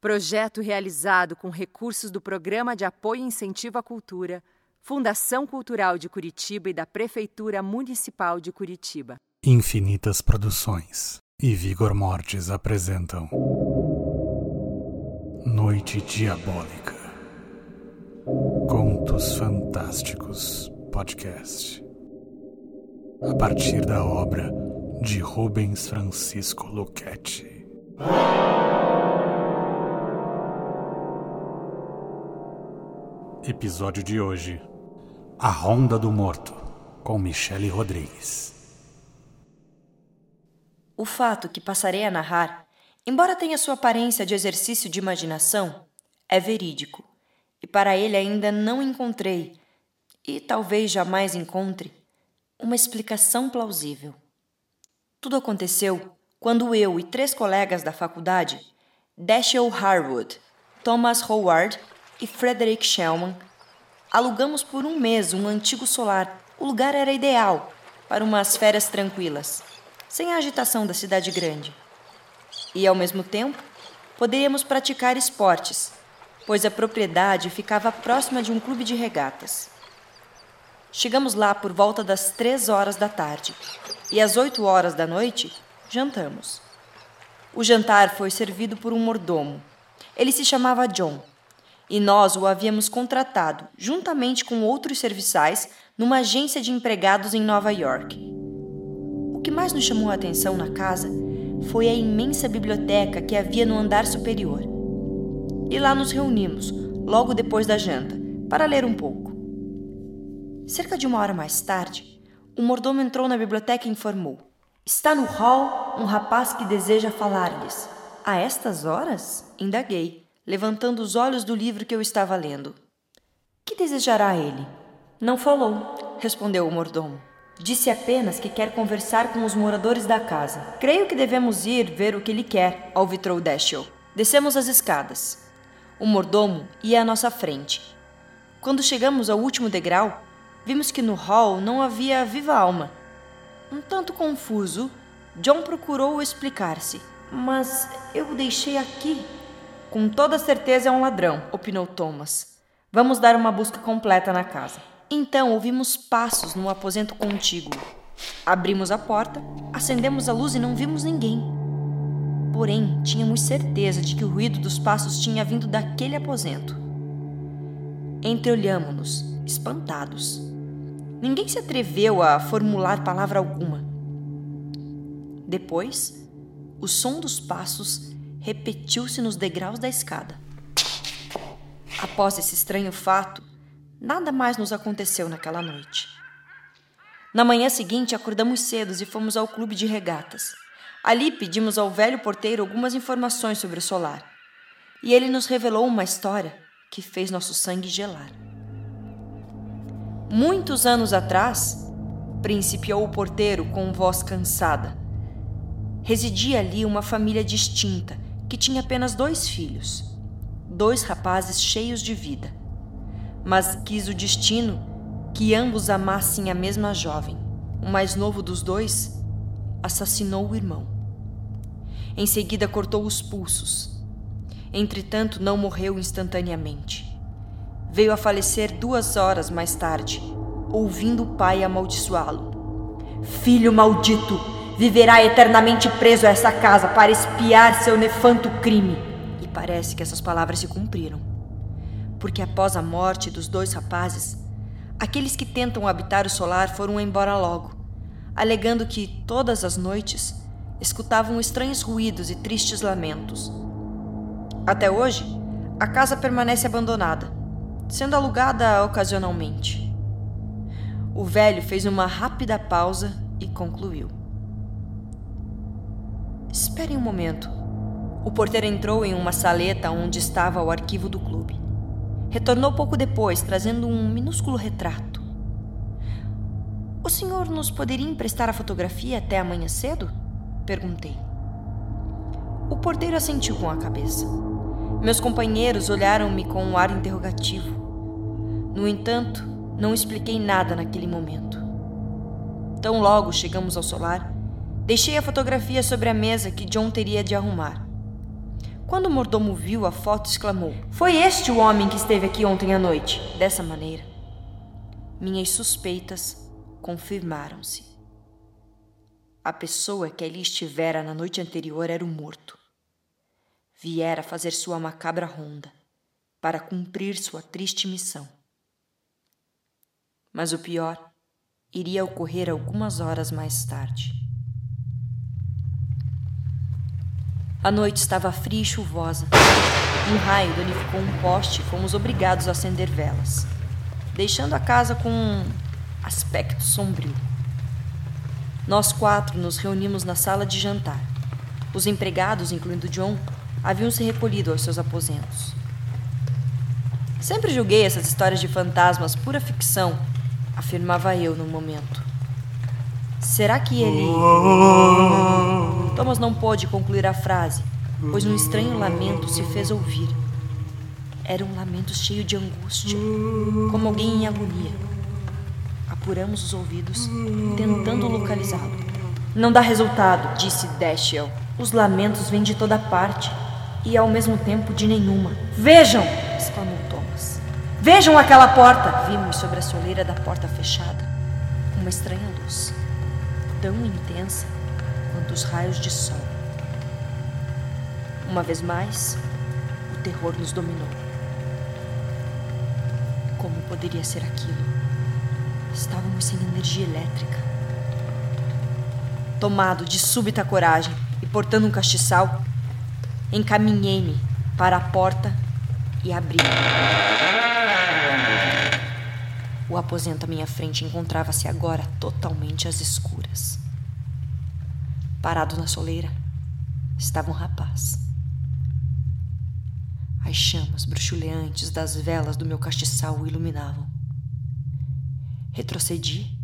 Projeto realizado com recursos do Programa de Apoio e Incentivo à Cultura, Fundação Cultural de Curitiba e da Prefeitura Municipal de Curitiba. Infinitas Produções e Vigor Mortis apresentam Noite Diabólica Contos Fantásticos Podcast a partir da obra de Rubens Francisco Luchetti. Episódio de hoje: A Ronda do Morto, com Michele Rodrigues. O fato que passarei a narrar, embora tenha sua aparência de exercício de imaginação, é verídico, e para ele ainda não encontrei, e talvez jamais encontre, uma explicação plausível. Tudo aconteceu quando eu e três colegas da faculdade, Dashiell Harwood, Thomas Howard e Frederick Shellman, alugamos por um mês um antigo solar. O lugar era ideal para umas férias tranquilas, sem a agitação da cidade grande. E, ao mesmo tempo, poderíamos praticar esportes, pois a propriedade ficava próxima de um clube de regatas. Chegamos lá por volta das três horas da tarde e às oito horas da noite jantamos. O jantar foi servido por um mordomo. Ele se chamava John e nós o havíamos contratado, juntamente com outros serviçais, numa agência de empregados em Nova York. O que mais nos chamou a atenção na casa foi a imensa biblioteca que havia no andar superior. E lá nos reunimos, logo depois da janta, para ler um pouco. Cerca de uma hora mais tarde, o mordomo entrou na biblioteca e informou: Está no hall um rapaz que deseja falar-lhes. A estas horas? Indaguei levantando os olhos do livro que eu estava lendo. Que desejará ele? Não falou, respondeu o mordomo. Disse apenas que quer conversar com os moradores da casa. Creio que devemos ir ver o que ele quer, alvitrou Dashiell. Descemos as escadas. O mordomo ia à nossa frente. Quando chegamos ao último degrau, vimos que no hall não havia viva alma. Um tanto confuso, John procurou explicar-se. Mas eu o deixei aqui, com toda certeza é um ladrão, opinou Thomas. Vamos dar uma busca completa na casa. Então ouvimos passos no aposento contíguo. Abrimos a porta, acendemos a luz e não vimos ninguém. Porém, tínhamos certeza de que o ruído dos passos tinha vindo daquele aposento. Entreolhamo-nos, espantados. Ninguém se atreveu a formular palavra alguma. Depois, o som dos passos repetiu-se nos degraus da escada. Após esse estranho fato, nada mais nos aconteceu naquela noite. Na manhã seguinte, acordamos cedo e fomos ao clube de regatas. Ali pedimos ao velho porteiro algumas informações sobre o solar. E ele nos revelou uma história que fez nosso sangue gelar. Muitos anos atrás, principiou o porteiro com voz cansada, residia ali uma família distinta que tinha apenas dois filhos, dois rapazes cheios de vida. Mas quis o destino que ambos amassem a mesma jovem. O mais novo dos dois assassinou o irmão. Em seguida, cortou os pulsos. Entretanto, não morreu instantaneamente. Veio a falecer duas horas mais tarde, ouvindo o pai amaldiçoá-lo. Filho maldito! Viverá eternamente preso a essa casa para espiar seu nefanto crime. E parece que essas palavras se cumpriram. Porque após a morte dos dois rapazes, aqueles que tentam habitar o solar foram embora logo, alegando que todas as noites escutavam estranhos ruídos e tristes lamentos. Até hoje, a casa permanece abandonada, sendo alugada ocasionalmente. O velho fez uma rápida pausa e concluiu. Esperem um momento. O porteiro entrou em uma saleta onde estava o arquivo do clube. Retornou pouco depois, trazendo um minúsculo retrato. O senhor nos poderia emprestar a fotografia até amanhã cedo? Perguntei. O porteiro assentiu com a cabeça. Meus companheiros olharam-me com um ar interrogativo. No entanto, não expliquei nada naquele momento. Tão logo chegamos ao solar, Deixei a fotografia sobre a mesa que John teria de arrumar. Quando o mordomo viu a foto, exclamou: Foi este o homem que esteve aqui ontem à noite. Dessa maneira, minhas suspeitas confirmaram-se. A pessoa que ali estivera na noite anterior era o morto. Viera fazer sua macabra ronda para cumprir sua triste missão. Mas o pior iria ocorrer algumas horas mais tarde. A noite estava fria e chuvosa. Um raio danificou um poste e fomos obrigados a acender velas, deixando a casa com um aspecto sombrio. Nós quatro nos reunimos na sala de jantar. Os empregados, incluindo John, haviam se recolhido aos seus aposentos. Sempre julguei essas histórias de fantasmas pura ficção, afirmava eu no momento. Será que ele. Thomas não pôde concluir a frase, pois um estranho lamento se fez ouvir. Era um lamento cheio de angústia, como alguém em agonia apuramos os ouvidos, tentando localizá-lo. Não dá resultado, disse Dashiell. Os lamentos vêm de toda parte e ao mesmo tempo de nenhuma. Vejam! exclamou Thomas. Vejam aquela porta! Vimos sobre a soleira da porta fechada uma estranha luz, tão intensa quanto os raios de sol. Uma vez mais, o terror nos dominou. Como poderia ser aquilo? Estávamos sem energia elétrica. Tomado de súbita coragem e portando um castiçal, encaminhei-me para a porta e abri. O aposento à minha frente encontrava-se agora totalmente às escuras. Parado na soleira estava um rapaz. As chamas bruxuleantes das velas do meu castiçal o iluminavam. Retrocedi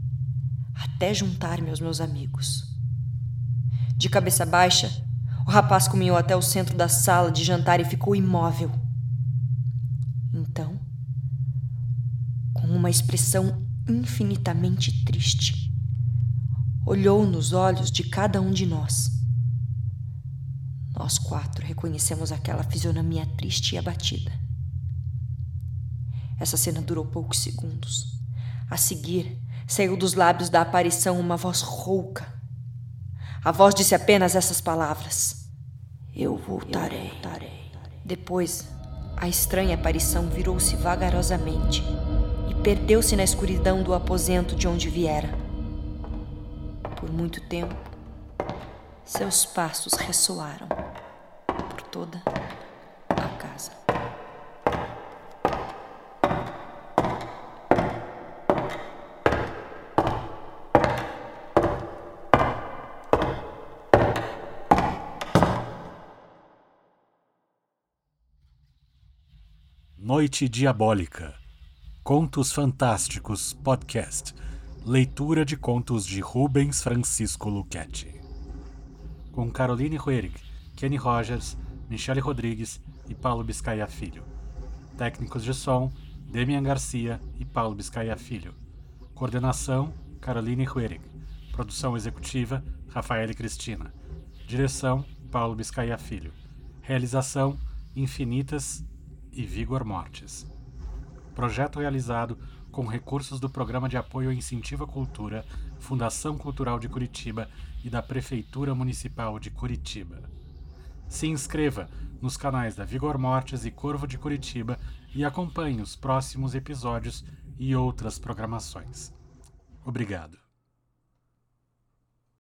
até juntar-me aos meus amigos. De cabeça baixa, o rapaz caminhou até o centro da sala de jantar e ficou imóvel. Então, com uma expressão infinitamente triste, olhou nos olhos de cada um de nós. Nós quatro reconhecemos aquela fisionomia triste e abatida. Essa cena durou poucos segundos. A seguir, saiu dos lábios da aparição uma voz rouca. A voz disse apenas essas palavras: Eu voltarei. Eu voltarei. Depois, a estranha aparição virou-se vagarosamente e perdeu-se na escuridão do aposento de onde viera. Por muito tempo, seus passos ressoaram por toda a casa. Noite Diabólica. Contos Fantásticos Podcast. Leitura de contos de Rubens Francisco Luchetti. Com Caroline Huerig, Kenny Rogers, Michele Rodrigues e Paulo Biscaia Filho. Técnicos de som, Demian Garcia e Paulo Biscaia Filho. Coordenação, Caroline Huerig. Produção executiva, Rafael Cristina. Direção, Paulo Biscaia Filho. Realização, Infinitas e Vigor Mortis. Projeto realizado com recursos do Programa de Apoio ao Incentivo à Cultura, Fundação Cultural de Curitiba e da Prefeitura Municipal de Curitiba. Se inscreva nos canais da Vigor Mortis e Corvo de Curitiba e acompanhe os próximos episódios e outras programações. Obrigado.